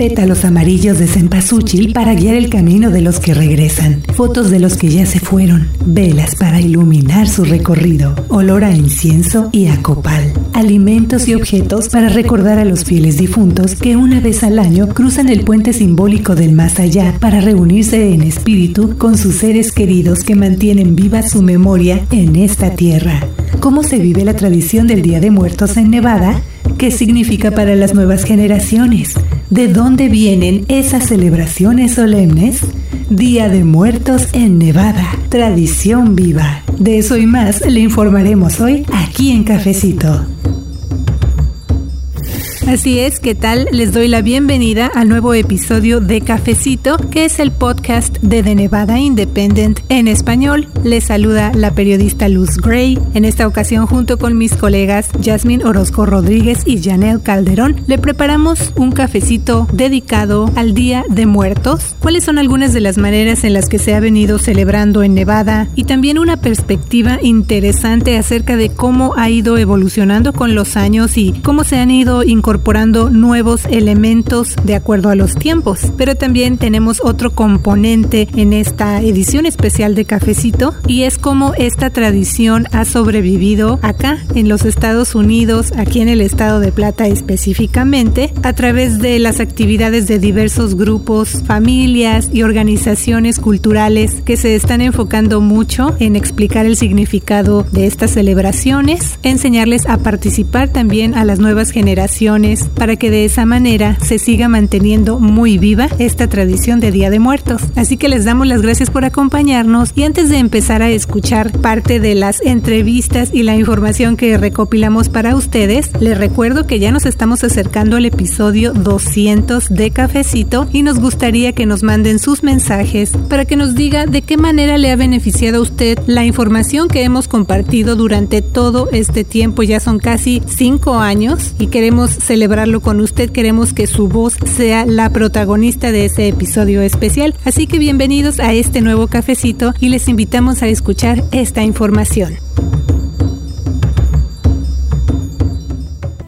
pétalos amarillos de cempasúchil para guiar el camino de los que regresan, fotos de los que ya se fueron, velas para iluminar su recorrido, olor a incienso y a copal, alimentos y objetos para recordar a los fieles difuntos que una vez al año cruzan el puente simbólico del más allá para reunirse en espíritu con sus seres queridos que mantienen viva su memoria en esta tierra. ¿Cómo se vive la tradición del Día de Muertos en Nevada? ¿Qué significa para las nuevas generaciones? ¿De dónde vienen esas celebraciones solemnes? Día de Muertos en Nevada, tradición viva. De eso y más le informaremos hoy aquí en Cafecito. Así es, ¿qué tal? Les doy la bienvenida al nuevo episodio de Cafecito, que es el podcast de The Nevada Independent en español. Les saluda la periodista Luz Gray. En esta ocasión, junto con mis colegas Jasmine Orozco Rodríguez y Janelle Calderón, le preparamos un cafecito dedicado al Día de Muertos. ¿Cuáles son algunas de las maneras en las que se ha venido celebrando en Nevada? Y también una perspectiva interesante acerca de cómo ha ido evolucionando con los años y cómo se han ido incorporando incorporando nuevos elementos de acuerdo a los tiempos. Pero también tenemos otro componente en esta edición especial de Cafecito y es cómo esta tradición ha sobrevivido acá en los Estados Unidos, aquí en el estado de Plata específicamente, a través de las actividades de diversos grupos, familias y organizaciones culturales que se están enfocando mucho en explicar el significado de estas celebraciones, enseñarles a participar también a las nuevas generaciones para que de esa manera se siga manteniendo muy viva esta tradición de Día de Muertos. Así que les damos las gracias por acompañarnos y antes de empezar a escuchar parte de las entrevistas y la información que recopilamos para ustedes, les recuerdo que ya nos estamos acercando al episodio 200 de Cafecito y nos gustaría que nos manden sus mensajes para que nos diga de qué manera le ha beneficiado a usted la información que hemos compartido durante todo este tiempo. Ya son casi cinco años y queremos celebrarlo con usted, queremos que su voz sea la protagonista de ese episodio especial. Así que bienvenidos a este nuevo cafecito y les invitamos a escuchar esta información.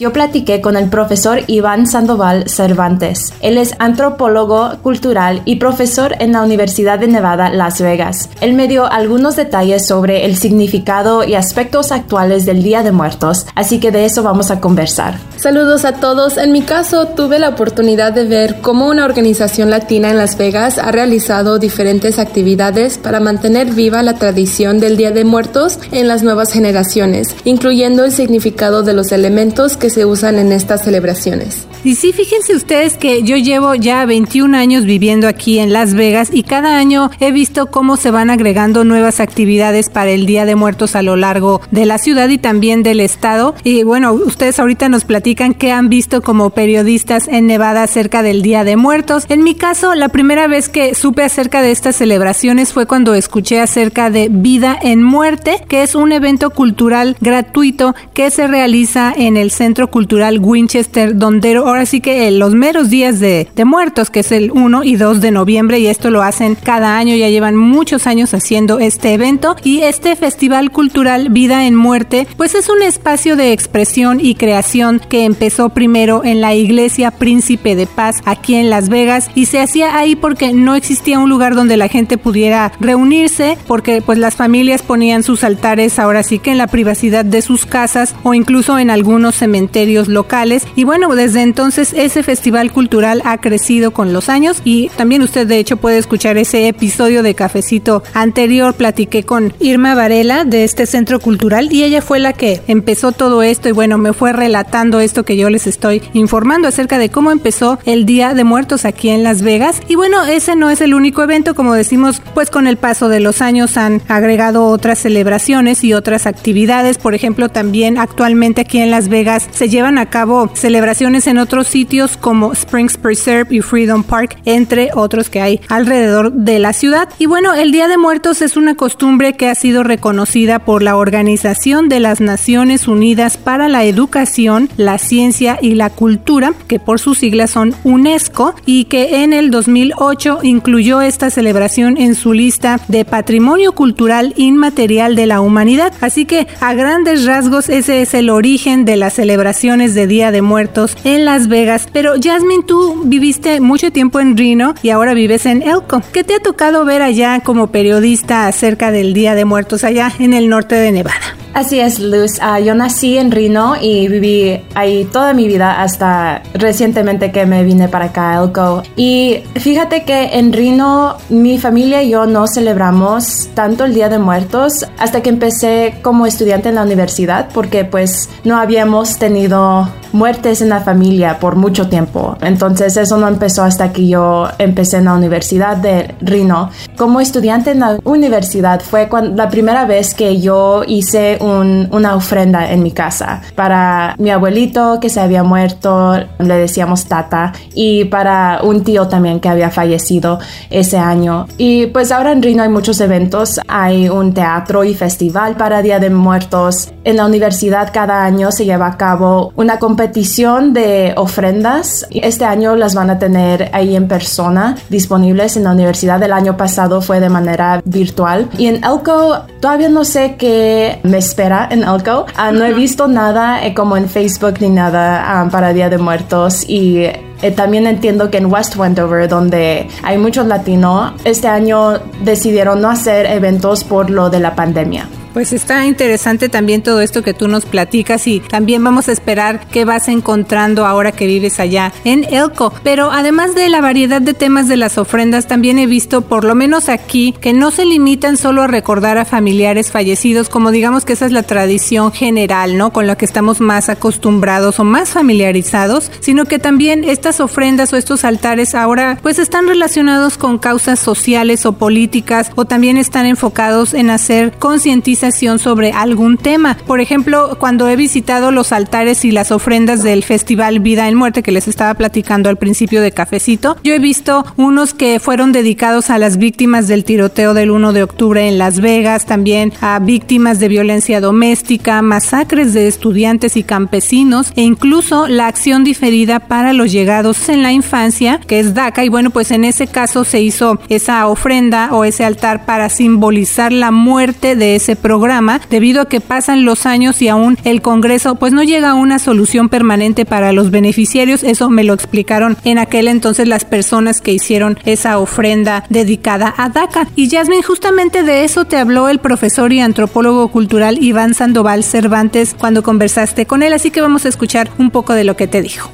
Yo platiqué con el profesor Iván Sandoval Cervantes. Él es antropólogo cultural y profesor en la Universidad de Nevada, Las Vegas. Él me dio algunos detalles sobre el significado y aspectos actuales del Día de Muertos, así que de eso vamos a conversar. Saludos a todos. En mi caso, tuve la oportunidad de ver cómo una organización latina en Las Vegas ha realizado diferentes actividades para mantener viva la tradición del Día de Muertos en las nuevas generaciones, incluyendo el significado de los elementos que se usan en estas celebraciones. Y sí, fíjense ustedes que yo llevo ya 21 años viviendo aquí en Las Vegas y cada año he visto cómo se van agregando nuevas actividades para el Día de Muertos a lo largo de la ciudad y también del estado. Y bueno, ustedes ahorita nos platican qué han visto como periodistas en Nevada acerca del Día de Muertos. En mi caso, la primera vez que supe acerca de estas celebraciones fue cuando escuché acerca de Vida en Muerte, que es un evento cultural gratuito que se realiza en el Centro Cultural Winchester, donde ahora sí que los meros días de, de muertos, que es el 1 y 2 de noviembre, y esto lo hacen cada año, ya llevan muchos años haciendo este evento. Y este Festival Cultural Vida en Muerte, pues es un espacio de expresión y creación que empezó primero en la Iglesia Príncipe de Paz aquí en Las Vegas y se hacía ahí porque no existía un lugar donde la gente pudiera reunirse, porque pues las familias ponían sus altares ahora sí que en la privacidad de sus casas o incluso en algunos cementerios locales. Y bueno, desde entonces ese festival cultural ha crecido con los años y también usted de hecho puede escuchar ese episodio de Cafecito anterior. Platiqué con Irma Varela de este centro cultural y ella fue la que empezó todo esto y bueno, me fue relatando esto que yo les estoy informando acerca de cómo empezó el Día de Muertos aquí en Las Vegas. Y bueno, ese no es el único evento, como decimos, pues con el paso de los años han agregado otras celebraciones y otras actividades. Por ejemplo, también actualmente aquí en Las Vegas se llevan a cabo celebraciones en otros sitios como Springs Preserve y Freedom Park, entre otros que hay alrededor de la ciudad. Y bueno, el Día de Muertos es una costumbre que ha sido reconocida por la Organización de las Naciones Unidas para la Educación, la Ciencia y la Cultura, que por sus siglas son UNESCO, y que en el 2008 incluyó esta celebración en su lista de Patrimonio Cultural Inmaterial de la Humanidad. Así que a grandes rasgos ese es el origen de la celebración de Día de Muertos en Las Vegas. Pero Jasmine, tú viviste mucho tiempo en Reno y ahora vives en Elko. ¿Qué te ha tocado ver allá como periodista acerca del Día de Muertos allá en el norte de Nevada? Así es, Luz. Ah, yo nací en Reno y viví ahí toda mi vida hasta recientemente que me vine para acá Elko. Y fíjate que en Reno mi familia y yo no celebramos tanto el Día de Muertos hasta que empecé como estudiante en la universidad porque pues no habíamos tenido muertes en la familia por mucho tiempo. Entonces eso no empezó hasta que yo empecé en la Universidad de Reno. Como estudiante en la universidad fue la primera vez que yo hice una ofrenda en mi casa para mi abuelito que se había muerto, le decíamos tata, y para un tío también que había fallecido ese año. Y pues ahora en Reno hay muchos eventos, hay un teatro y festival para Día de Muertos. En la universidad cada año se lleva a cabo una competición de ofrendas. Este año las van a tener ahí en persona disponibles en la universidad. El año pasado fue de manera virtual. Y en Elko todavía no sé qué me espera en Elko. Ah, no he visto nada eh, como en Facebook ni nada ah, para Día de Muertos y eh, también entiendo que en West Wendover, donde hay muchos latinos, este año decidieron no hacer eventos por lo de la pandemia. Pues está interesante también todo esto que tú nos platicas y también vamos a esperar qué vas encontrando ahora que vives allá en Elko. Pero además de la variedad de temas de las ofrendas, también he visto, por lo menos aquí, que no se limitan solo a recordar a familiares fallecidos, como digamos que esa es la tradición general, ¿no? Con la que estamos más acostumbrados o más familiarizados, sino que también estas ofrendas o estos altares ahora pues están relacionados con causas sociales o políticas o también están enfocados en hacer concientización sobre algún tema. Por ejemplo, cuando he visitado los altares y las ofrendas del Festival Vida en Muerte que les estaba platicando al principio de Cafecito, yo he visto unos que fueron dedicados a las víctimas del tiroteo del 1 de octubre en Las Vegas, también a víctimas de violencia doméstica, masacres de estudiantes y campesinos e incluso la acción diferida para los llegados en la infancia, que es DACA. Y bueno, pues en ese caso se hizo esa ofrenda o ese altar para simbolizar la muerte de ese programa debido a que pasan los años y aún el Congreso pues no llega a una solución permanente para los beneficiarios. Eso me lo explicaron en aquel entonces las personas que hicieron esa ofrenda dedicada a DACA. Y Jasmine, justamente de eso te habló el profesor y antropólogo cultural Iván Sandoval Cervantes cuando conversaste con él, así que vamos a escuchar un poco de lo que te dijo.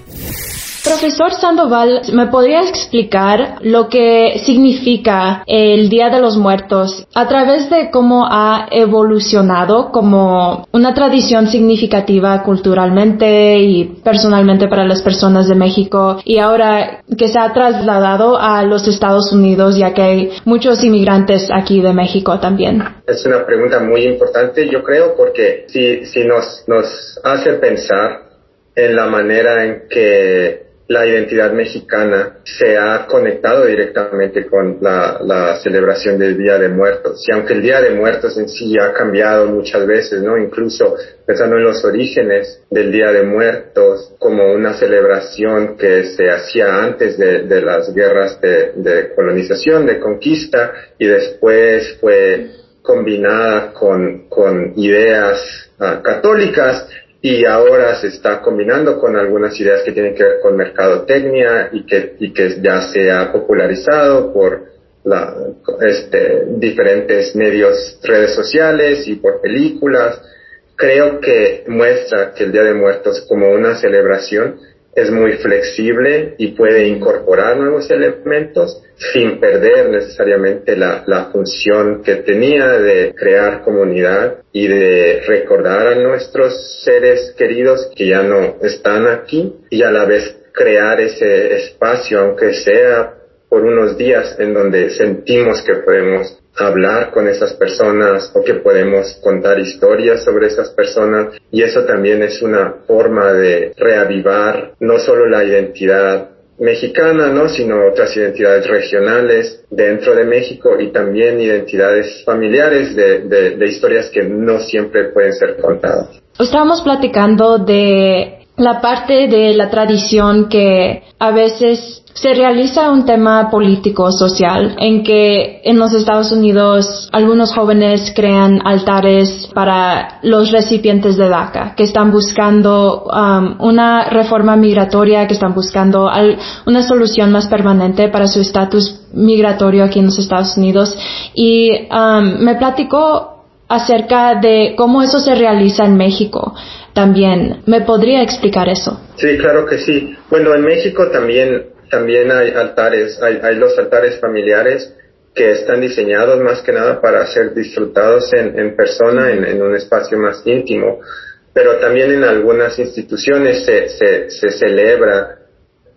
Profesor Sandoval, ¿me podría explicar lo que significa el Día de los Muertos a través de cómo ha evolucionado como una tradición significativa culturalmente y personalmente para las personas de México y ahora que se ha trasladado a los Estados Unidos ya que hay muchos inmigrantes aquí de México también? Es una pregunta muy importante, yo creo, porque si, si nos, nos hace pensar en la manera en que la identidad mexicana se ha conectado directamente con la, celebración del Día de Muertos. Y aunque el Día de Muertos en sí ha cambiado muchas veces, ¿no? Incluso pensando en los orígenes del Día de Muertos como una celebración que se hacía antes de, las guerras de, colonización, de conquista, y después fue combinada con, ideas ah, católicas, y ahora se está combinando con algunas ideas que tienen que ver con mercadotecnia y que, y que ya se ha popularizado por la, este, diferentes medios, redes sociales y por películas. Creo que muestra que el Día de Muertos como una celebración es muy flexible y puede incorporar nuevos elementos sin perder necesariamente la, la, función que tenía de crear comunidad y de recordar a nuestros seres queridos que ya no están aquí y a la vez crear ese espacio, aunque sea por unos días en donde sentimos que podemos hablar con esas personas o que podemos contar historias sobre esas personas y eso también es una forma de reavivar no solo la identidad mexicana, ¿no? sino otras identidades regionales dentro de México y también identidades familiares de, de, de historias que no siempre pueden ser contadas. Estábamos platicando de la parte de la tradición que a veces se realiza un tema político social en que en los Estados Unidos algunos jóvenes crean altares para los recipientes de DACA que están buscando um, una reforma migratoria, que están buscando una solución más permanente para su estatus migratorio aquí en los Estados Unidos. Y um, me platicó acerca de cómo eso se realiza en México también. ¿Me podría explicar eso? Sí, claro que sí. Bueno, en México también, también hay altares, hay, hay los altares familiares que están diseñados más que nada para ser disfrutados en, en persona, en, un espacio más íntimo, pero también en algunas instituciones se, se, se celebra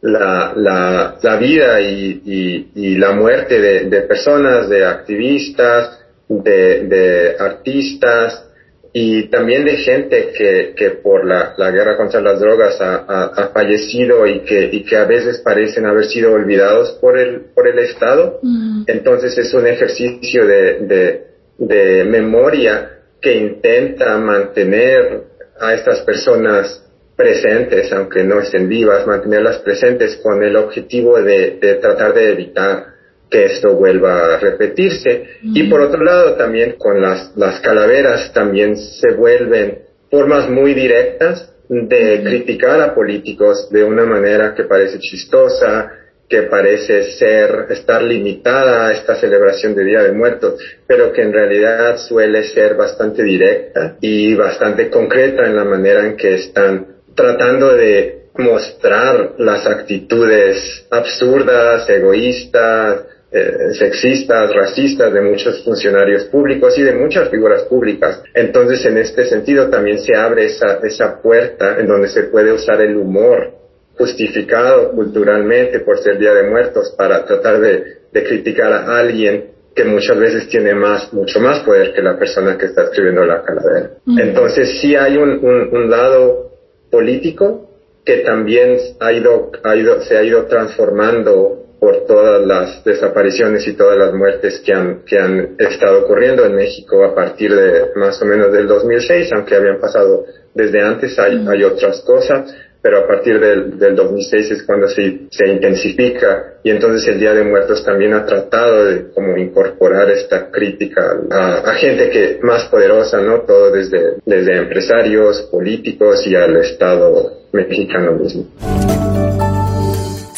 la, la, la vida y, y, y, la muerte de, de personas, de activistas, de, de artistas, y también de gente que, que por la, la, guerra contra las drogas ha, ha, fallecido y que, y que a veces parecen haber sido olvidados por el, por el Estado. Mm. Entonces es un ejercicio de, de, de, memoria que intenta mantener a estas personas presentes, aunque no estén vivas, mantenerlas presentes con el objetivo de, de tratar de evitar que esto vuelva a repetirse. Y por otro lado, también con las, las calaveras también se vuelven formas muy directas de criticar a políticos de una manera que parece chistosa, que parece ser, estar limitada a esta celebración de Día de Muertos, pero que en realidad suele ser bastante directa y bastante concreta en la manera en que están tratando de mostrar las actitudes absurdas, egoístas, eh, sexistas, racistas de muchos funcionarios públicos y de muchas figuras públicas. Entonces, en este sentido, también se abre esa, esa puerta en donde se puede usar el humor justificado culturalmente por ser Día de Muertos para tratar de, de criticar a alguien que muchas veces tiene más, mucho más poder que la persona que está escribiendo la calavera. Entonces sí hay un, un, un, lado político que también ha ido, ha ido, se ha ido transformando por todas las desapariciones y todas las muertes que han, que han estado ocurriendo en México a partir de más o menos del 2006, aunque habían pasado desde antes, hay, hay otras cosas, pero a partir del, del 2006 es cuando se, se, intensifica y entonces el Día de Muertos también ha tratado de como incorporar esta crítica a, a gente que más poderosa, ¿no? Todo desde, desde empresarios, políticos y al Estado mexicano mismo.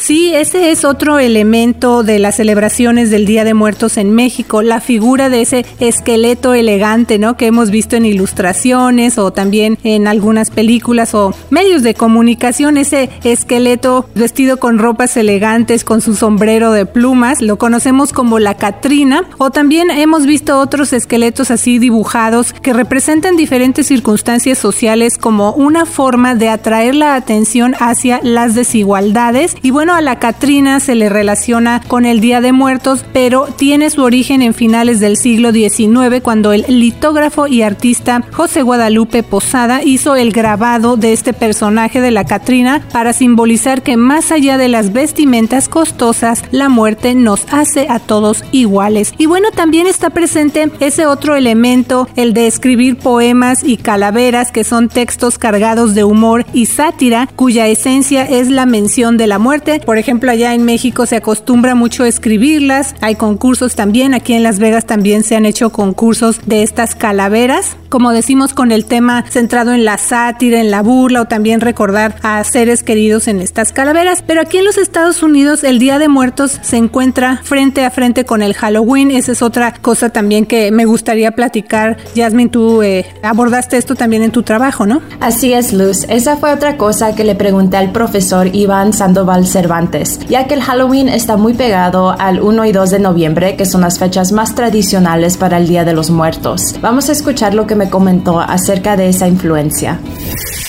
Sí, ese es otro elemento de las celebraciones del Día de Muertos en México, la figura de ese esqueleto elegante, ¿no? Que hemos visto en ilustraciones o también en algunas películas o medios de comunicación, ese esqueleto vestido con ropas elegantes, con su sombrero de plumas, lo conocemos como la Catrina, o también hemos visto otros esqueletos así dibujados que representan diferentes circunstancias sociales como una forma de atraer la atención hacia las desigualdades y bueno, a la Catrina se le relaciona con el Día de Muertos, pero tiene su origen en finales del siglo XIX cuando el litógrafo y artista José Guadalupe Posada hizo el grabado de este personaje de la Catrina para simbolizar que más allá de las vestimentas costosas, la muerte nos hace a todos iguales. Y bueno, también está presente ese otro elemento, el de escribir poemas y calaveras, que son textos cargados de humor y sátira, cuya esencia es la mención de la muerte por ejemplo, allá en México se acostumbra mucho a escribirlas. Hay concursos también. Aquí en Las Vegas también se han hecho concursos de estas calaveras. Como decimos con el tema centrado en la sátira, en la burla o también recordar a seres queridos en estas calaveras. Pero aquí en los Estados Unidos el Día de Muertos se encuentra frente a frente con el Halloween. Esa es otra cosa también que me gustaría platicar. Jasmine, tú eh, abordaste esto también en tu trabajo, ¿no? Así es, Luz. Esa fue otra cosa que le pregunté al profesor Iván Sandoval Cervantes antes, ya que el Halloween está muy pegado al 1 y 2 de noviembre, que son las fechas más tradicionales para el Día de los Muertos. Vamos a escuchar lo que me comentó acerca de esa influencia.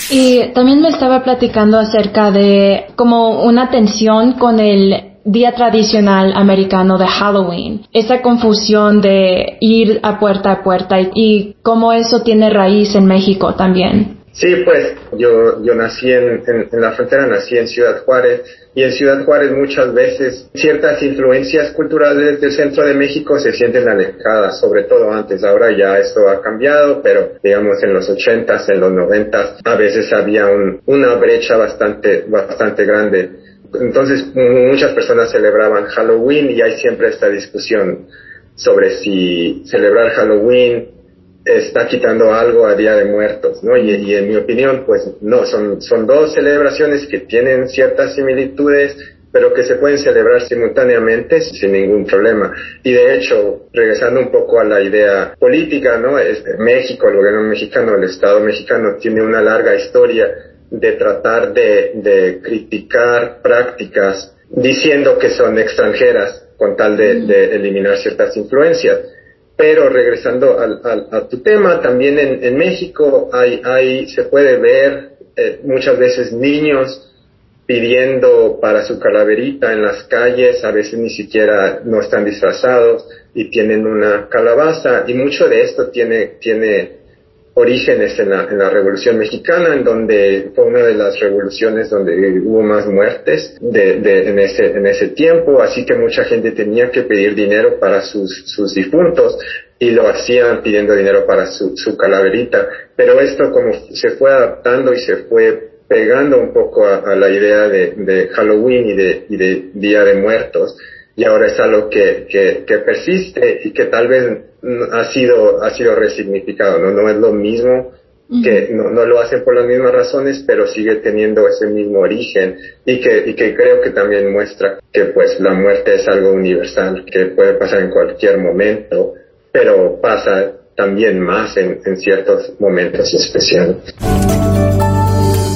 Y también me estaba platicando acerca de como una tensión con el día tradicional americano de Halloween. Esa confusión de ir a puerta a puerta y, y cómo eso tiene raíz en México también. Sí, pues yo, yo nací en, en, la frontera, nací en Ciudad Juárez y en Ciudad Juárez muchas veces ciertas influencias culturales del centro de México se sienten alejadas, sobre todo antes. Ahora ya esto ha cambiado, pero digamos en los ochentas, en los noventas, a veces había un, una brecha bastante, bastante grande. Entonces muchas personas celebraban Halloween y hay siempre esta discusión sobre si celebrar Halloween está quitando algo a Día de Muertos, ¿no? Y, en mi opinión, pues no, son, son dos celebraciones que tienen ciertas similitudes, pero que se pueden celebrar simultáneamente sin ningún problema. Y de hecho, regresando un poco a la idea política, ¿no? Este, México, el gobierno mexicano, el Estado mexicano tiene una larga historia de tratar de, de criticar prácticas diciendo que son extranjeras con tal de, de eliminar ciertas influencias. Pero regresando al, a tu tema, también en, en México hay, hay, se puede ver eh, muchas veces niños pidiendo para su calaverita en las calles, a veces ni siquiera no están disfrazados y tienen una calabaza y mucho de esto tiene, tiene orígenes en la, en la Revolución Mexicana, en donde fue una de las revoluciones donde hubo más muertes de, en, ese, en ese tiempo, así que mucha gente tenía que pedir dinero para sus, sus difuntos y lo hacían pidiendo dinero para su, su calaverita. Pero esto como se fue adaptando y se fue pegando un poco a, la idea de, de Halloween y de, y de Día de Muertos, y ahora es algo que, que, que persiste y que tal vez ha sido, ha sido resignificado, ¿no? No es lo mismo que no, no, lo hacen por las mismas razones, pero sigue teniendo ese mismo origen y que, y que creo que también muestra que pues la muerte es algo universal, que puede pasar en cualquier momento, pero pasa también más en, en ciertos momentos especiales.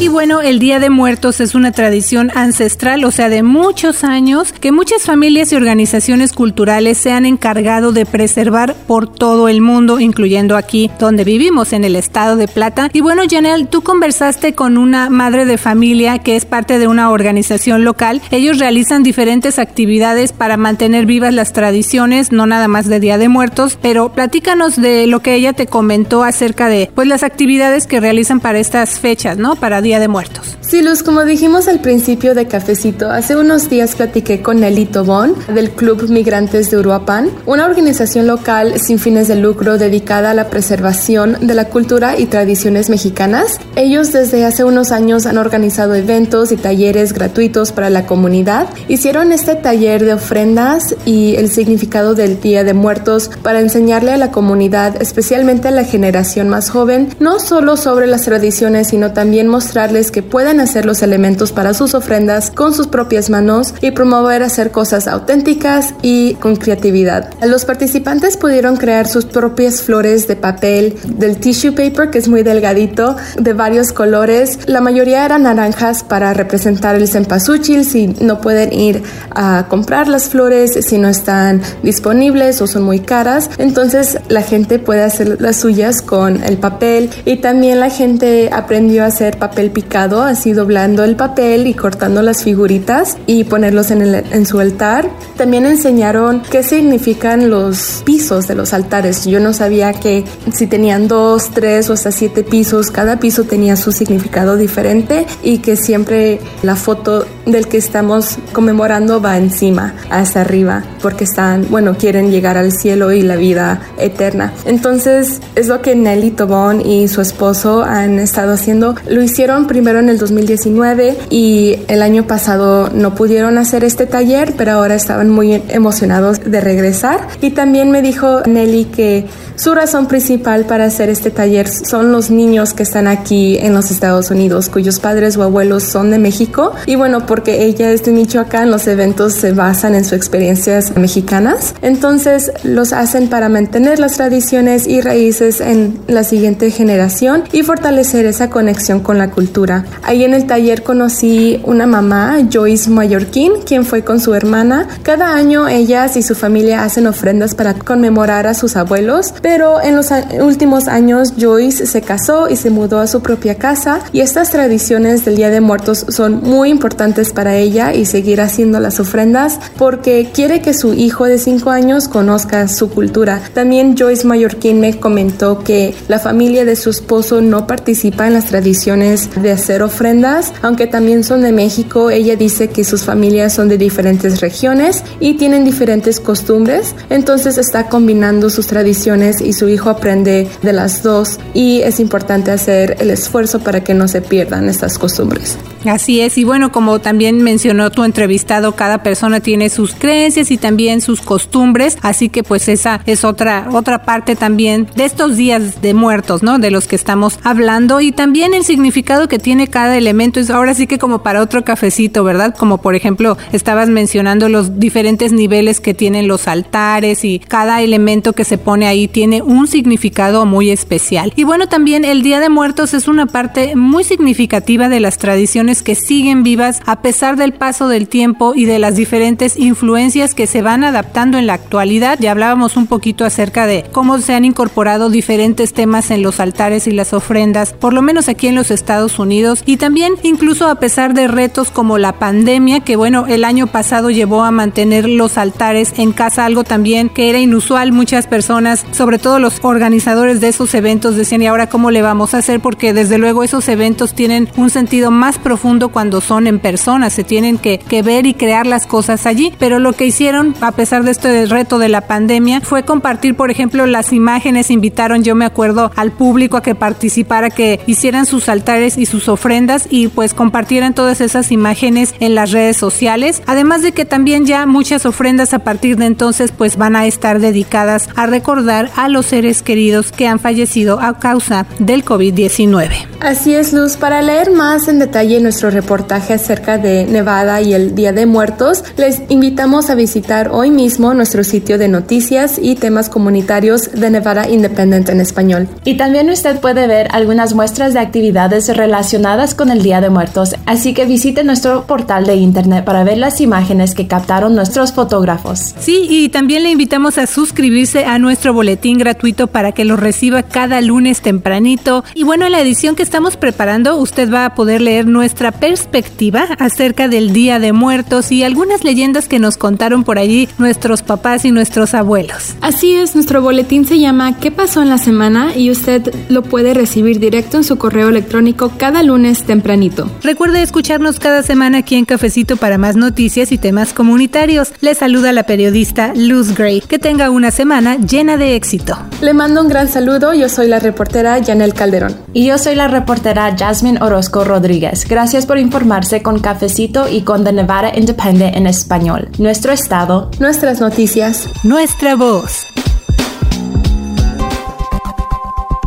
Y bueno, el Día de Muertos es una tradición ancestral, o sea, de muchos años, que muchas familias y organizaciones culturales se han encargado de preservar por todo el mundo, incluyendo aquí donde vivimos, en el estado de Plata. Y bueno, Janel, tú conversaste con una madre de familia que es parte de una organización local. Ellos realizan diferentes actividades para mantener vivas las tradiciones, no nada más de Día de Muertos, pero platícanos de lo que ella te comentó acerca de pues las actividades que realizan para estas fechas, ¿no? Para de Muertos. Sí, Luz, como dijimos al principio de Cafecito, hace unos días platiqué con Nelly Tobón del Club Migrantes de Uruapan, una organización local sin fines de lucro dedicada a la preservación de la cultura y tradiciones mexicanas. Ellos desde hace unos años han organizado eventos y talleres gratuitos para la comunidad. Hicieron este taller de ofrendas y el significado del Día de Muertos para enseñarle a la comunidad, especialmente a la generación más joven, no solo sobre las tradiciones, sino también mostrar que pueden hacer los elementos para sus ofrendas con sus propias manos y promover hacer cosas auténticas y con creatividad. Los participantes pudieron crear sus propias flores de papel del tissue paper que es muy delgadito de varios colores. La mayoría eran naranjas para representar el cempasúchil si no pueden ir a comprar las flores si no están disponibles o son muy caras. Entonces la gente puede hacer las suyas con el papel y también la gente aprendió a hacer papel picado, así doblando el papel y cortando las figuritas y ponerlos en, el, en su altar. También enseñaron qué significan los pisos de los altares. Yo no sabía que si tenían dos, tres o hasta siete pisos, cada piso tenía su significado diferente y que siempre la foto del que estamos conmemorando va encima, hasta arriba, porque están, bueno, quieren llegar al cielo y la vida eterna. Entonces, es lo que Nelly Tobón y su esposo han estado haciendo. Lo hicieron primero en el 2019 y el año pasado no pudieron hacer este taller, pero ahora estaban muy emocionados de regresar. Y también me dijo Nelly que su razón principal para hacer este taller son los niños que están aquí en los Estados Unidos, cuyos padres o abuelos son de México. Y bueno, porque ella es de Michoacán, los eventos se basan en sus experiencias mexicanas. Entonces los hacen para mantener las tradiciones y raíces en la siguiente generación y fortalecer esa conexión con la cultura cultura. Ahí en el taller conocí una mamá, Joyce Mallorquín, quien fue con su hermana. Cada año ellas y su familia hacen ofrendas para conmemorar a sus abuelos, pero en los últimos años Joyce se casó y se mudó a su propia casa y estas tradiciones del Día de Muertos son muy importantes para ella y seguir haciendo las ofrendas porque quiere que su hijo de 5 años conozca su cultura. También Joyce Mallorquín me comentó que la familia de su esposo no participa en las tradiciones de hacer ofrendas, aunque también son de México. Ella dice que sus familias son de diferentes regiones y tienen diferentes costumbres, entonces está combinando sus tradiciones y su hijo aprende de las dos y es importante hacer el esfuerzo para que no se pierdan estas costumbres. Así es, y bueno, como también mencionó tu entrevistado, cada persona tiene sus creencias y también sus costumbres, así que pues esa es otra otra parte también de estos días de muertos, ¿no? De los que estamos hablando y también el significado que tiene cada elemento es ahora sí que como para otro cafecito, ¿verdad? Como por ejemplo, estabas mencionando los diferentes niveles que tienen los altares y cada elemento que se pone ahí tiene un significado muy especial. Y bueno, también el Día de Muertos es una parte muy significativa de las tradiciones que siguen vivas a pesar del paso del tiempo y de las diferentes influencias que se van adaptando en la actualidad. Ya hablábamos un poquito acerca de cómo se han incorporado diferentes temas en los altares y las ofrendas, por lo menos aquí en los Estados Unidos, y también incluso a pesar de retos como la pandemia, que bueno, el año pasado llevó a mantener los altares en casa, algo también que era inusual. Muchas personas, sobre todo los organizadores de esos eventos, decían, ¿y ahora cómo le vamos a hacer? Porque desde luego esos eventos tienen un sentido más profundo cuando son en persona, se tienen que, que ver y crear las cosas allí, pero lo que hicieron, a pesar de este reto de la pandemia, fue compartir, por ejemplo, las imágenes, invitaron, yo me acuerdo, al público a que participara, que hicieran sus altares y sus ofrendas y pues compartieran todas esas imágenes en las redes sociales, además de que también ya muchas ofrendas a partir de entonces pues van a estar dedicadas a recordar a los seres queridos que han fallecido a causa del COVID-19. Así es, Luz, para leer más en detalle nuestro reportaje acerca de Nevada y el Día de Muertos, les invitamos a visitar hoy mismo nuestro sitio de noticias y temas comunitarios de Nevada Independent en español. Y también usted puede ver algunas muestras de actividades relacionadas con el Día de Muertos, así que visite nuestro portal de internet para ver las imágenes que captaron nuestros fotógrafos. Sí, y también le invitamos a suscribirse a nuestro boletín gratuito para que lo reciba cada lunes tempranito. Y bueno, en la edición que estamos preparando, usted va a poder leer nuestra perspectiva acerca del Día de Muertos y algunas leyendas que nos contaron por allí nuestros papás y nuestros abuelos. Así es, nuestro boletín se llama ¿Qué pasó en la semana? y usted lo puede recibir directo en su correo electrónico cada lunes tempranito. Recuerde escucharnos cada semana aquí en Cafecito para más noticias y temas comunitarios. Le saluda la periodista Luz Gray. Que tenga una semana llena de éxito. Le mando un gran saludo. Yo soy la reportera Janel Calderón. Y yo soy la reportera Jasmine Orozco Rodríguez. Gracias Gracias por informarse con Cafecito y con The Nevada Independent en español. Nuestro estado, nuestras noticias, nuestra voz.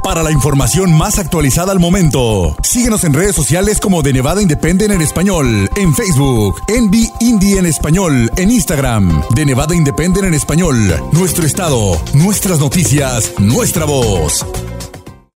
Para la información más actualizada al momento, síguenos en redes sociales como de Nevada Independent en español, en Facebook, Envy Indie en español, en Instagram, de Nevada Independent en español, nuestro estado, nuestras noticias, nuestra voz.